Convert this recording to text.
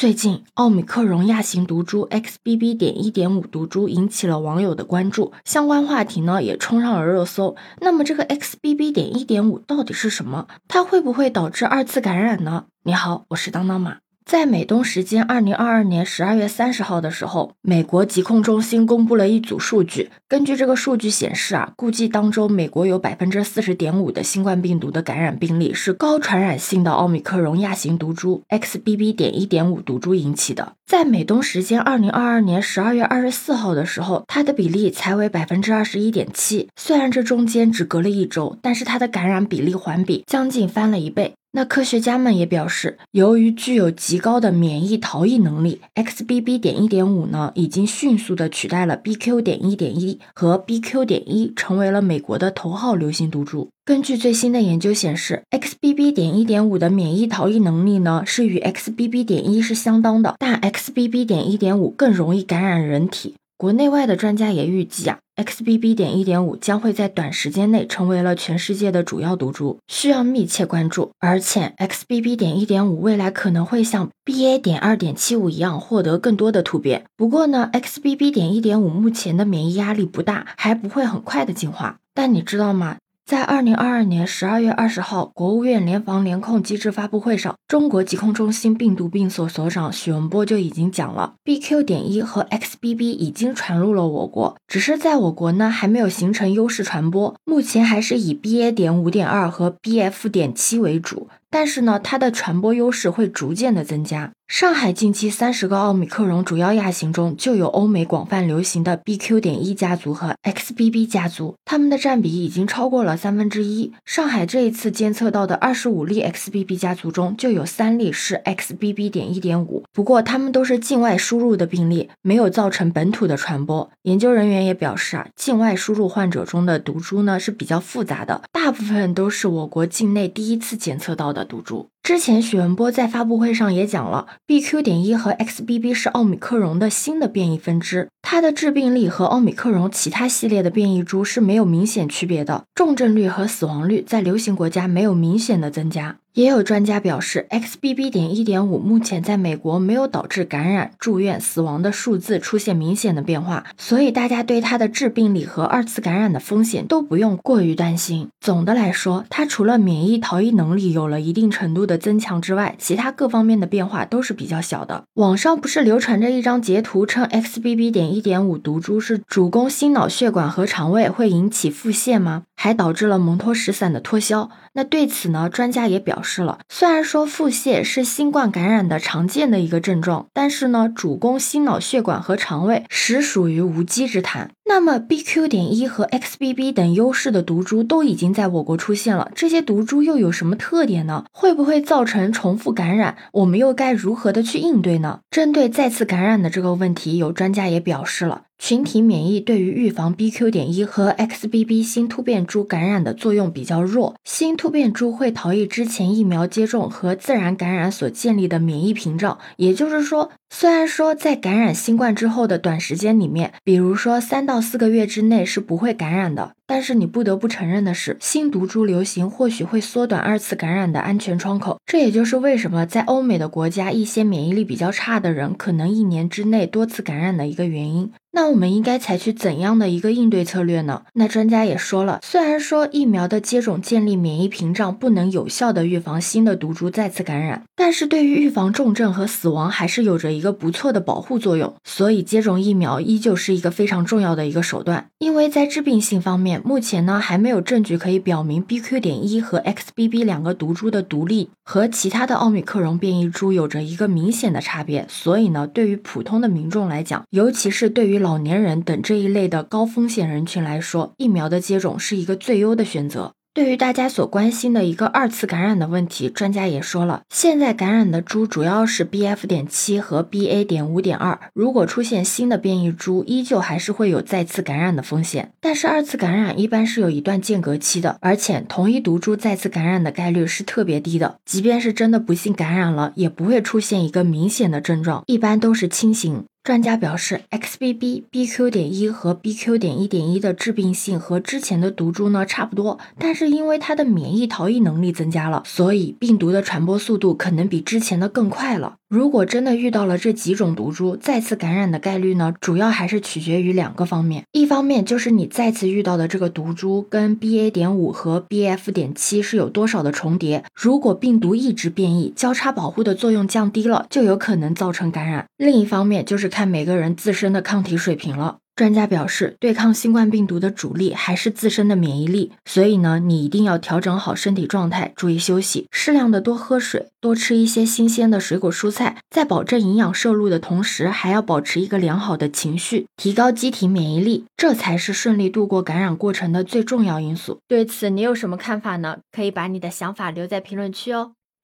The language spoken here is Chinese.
最近，奥密克戎亚型毒株 XBB. 点一点五毒株引起了网友的关注，相关话题呢也冲上了热搜。那么，这个 XBB. 点一点五到底是什么？它会不会导致二次感染呢？你好，我是当当马。在美东时间二零二二年十二月三十号的时候，美国疾控中心公布了一组数据。根据这个数据显示啊，估计当中美国有百分之四十点五的新冠病毒的感染病例是高传染性的奥密克戎亚型毒株 XBB. 点一点五毒株引起的。在美东时间二零二二年十二月二十四号的时候，它的比例才为百分之二十一点七。虽然这中间只隔了一周，但是它的感染比例环比将近翻了一倍。那科学家们也表示，由于具有极高的免疫逃逸能力，XBB. 点一点五呢，已经迅速的取代了 BQ. 点一点一和 BQ. 点一，成为了美国的头号流行毒株。根据最新的研究显示，XBB. 点一点五的免疫逃逸能力呢，是与 XBB. 点一是相当的，但 XBB. 点一点五更容易感染人体。国内外的专家也预计啊，XBB. 点一点五将会在短时间内成为了全世界的主要毒株，需要密切关注。而且，XBB. 点一点五未来可能会像 BA. 点二点七五一样获得更多的突变。不过呢，XBB. 点一点五目前的免疫压力不大，还不会很快的进化。但你知道吗？在二零二二年十二月二十号，国务院联防联控机制发布会上，中国疾控中心病毒病所所长许文波就已经讲了，BQ. 点一和 XBB 已经传入了我国，只是在我国呢还没有形成优势传播，目前还是以 BA. 点五点二和 BF. 点七为主。但是呢，它的传播优势会逐渐的增加。上海近期三十个奥密克戎主要亚型中，就有欧美广泛流行的 BQ. 点一家族和 XBB 家族，它们的占比已经超过了三分之一。上海这一次监测到的二十五例 XBB 家族中，就有三例是 XBB. 点一点五，不过他们都是境外输入的病例，没有造成本土的传播。研究人员也表示啊，境外输入患者中的毒株呢是比较复杂的，大部分都是我国境内第一次检测到的。赌注。之前许文波在发布会上也讲了，BQ. 点一和 XBB 是奥米克戎的新的变异分支，它的致病力和奥米克戎其他系列的变异株是没有明显区别的，重症率和死亡率在流行国家没有明显的增加。也有专家表示，XBB. 点一点五目前在美国没有导致感染、住院、死亡的数字出现明显的变化，所以大家对它的致病力和二次感染的风险都不用过于担心。总的来说，它除了免疫逃逸能力有了一定程度的增强之外，其他各方面的变化都是比较小的。网上不是流传着一张截图，称 XBB. 点一点五毒株是主攻心脑血管和肠胃，会引起腹泻吗？还导致了蒙脱石散的脱销。那对此呢，专家也表示了，虽然说腹泻是新冠感染的常见的一个症状，但是呢，主攻心脑血管和肠胃，实属于无稽之谈。那么 BQ. 点一和 XBB 等优势的毒株都已经在我国出现了，这些毒株又有什么特点呢？会不会造成重复感染？我们又该如何的去应对呢？针对再次感染的这个问题，有专家也表示了。群体免疫对于预防 BQ. 点一和 XBB 新突变株感染的作用比较弱，新突变株会逃逸之前疫苗接种和自然感染所建立的免疫屏障。也就是说，虽然说在感染新冠之后的短时间里面，比如说三到四个月之内是不会感染的。但是你不得不承认的是，新毒株流行或许会缩短二次感染的安全窗口。这也就是为什么在欧美的国家，一些免疫力比较差的人可能一年之内多次感染的一个原因。那我们应该采取怎样的一个应对策略呢？那专家也说了，虽然说疫苗的接种建立免疫屏障不能有效的预防新的毒株再次感染，但是对于预防重症和死亡还是有着一个不错的保护作用。所以接种疫苗依旧是一个非常重要的一个手段，因为在致病性方面。目前呢，还没有证据可以表明 BQ. 点一和 XBB 两个毒株的毒力和其他的奥密克戎变异株有着一个明显的差别。所以呢，对于普通的民众来讲，尤其是对于老年人等这一类的高风险人群来说，疫苗的接种是一个最优的选择。对于大家所关心的一个二次感染的问题，专家也说了，现在感染的猪主要是 BF. 点七和 BA. 点五点二，如果出现新的变异株，依旧还是会有再次感染的风险。但是二次感染一般是有一段间隔期的，而且同一毒株再次感染的概率是特别低的，即便是真的不幸感染了，也不会出现一个明显的症状，一般都是轻型。专家表示，XBB、BQ. 点一和 BQ. 点一点一的致病性和之前的毒株呢差不多，但是因为它的免疫逃逸能力增加了，所以病毒的传播速度可能比之前的更快了。如果真的遇到了这几种毒株，再次感染的概率呢，主要还是取决于两个方面。一方面就是你再次遇到的这个毒株跟 BA. 点五和 BF. 点七是有多少的重叠。如果病毒一直变异，交叉保护的作用降低了，就有可能造成感染。另一方面就是看每个人自身的抗体水平了。专家表示，对抗新冠病毒的主力还是自身的免疫力，所以呢，你一定要调整好身体状态，注意休息，适量的多喝水，多吃一些新鲜的水果蔬菜，在保证营养摄入的同时，还要保持一个良好的情绪，提高机体免疫力，这才是顺利度过感染过程的最重要因素。对此，你有什么看法呢？可以把你的想法留在评论区哦。